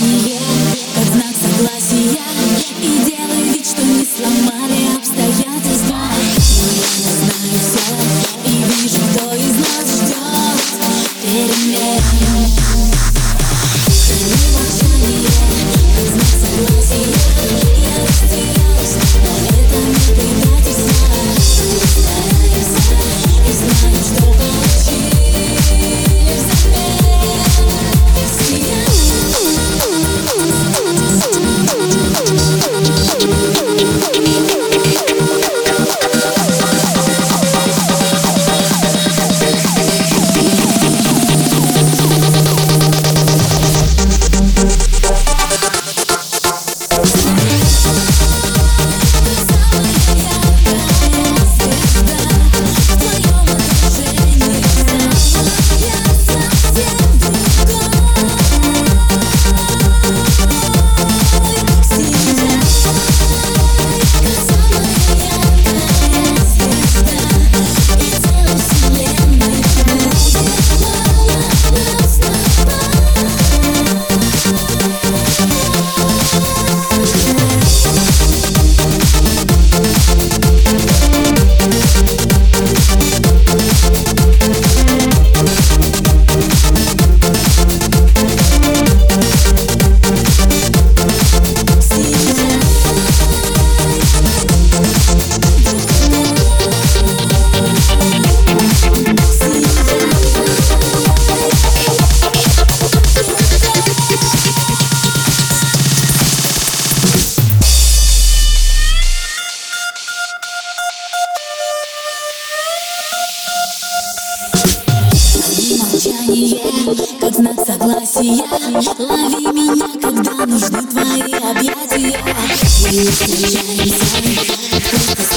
Yeah. на согласие. Лови меня, когда нужны твои объятия. Мы встречаемся,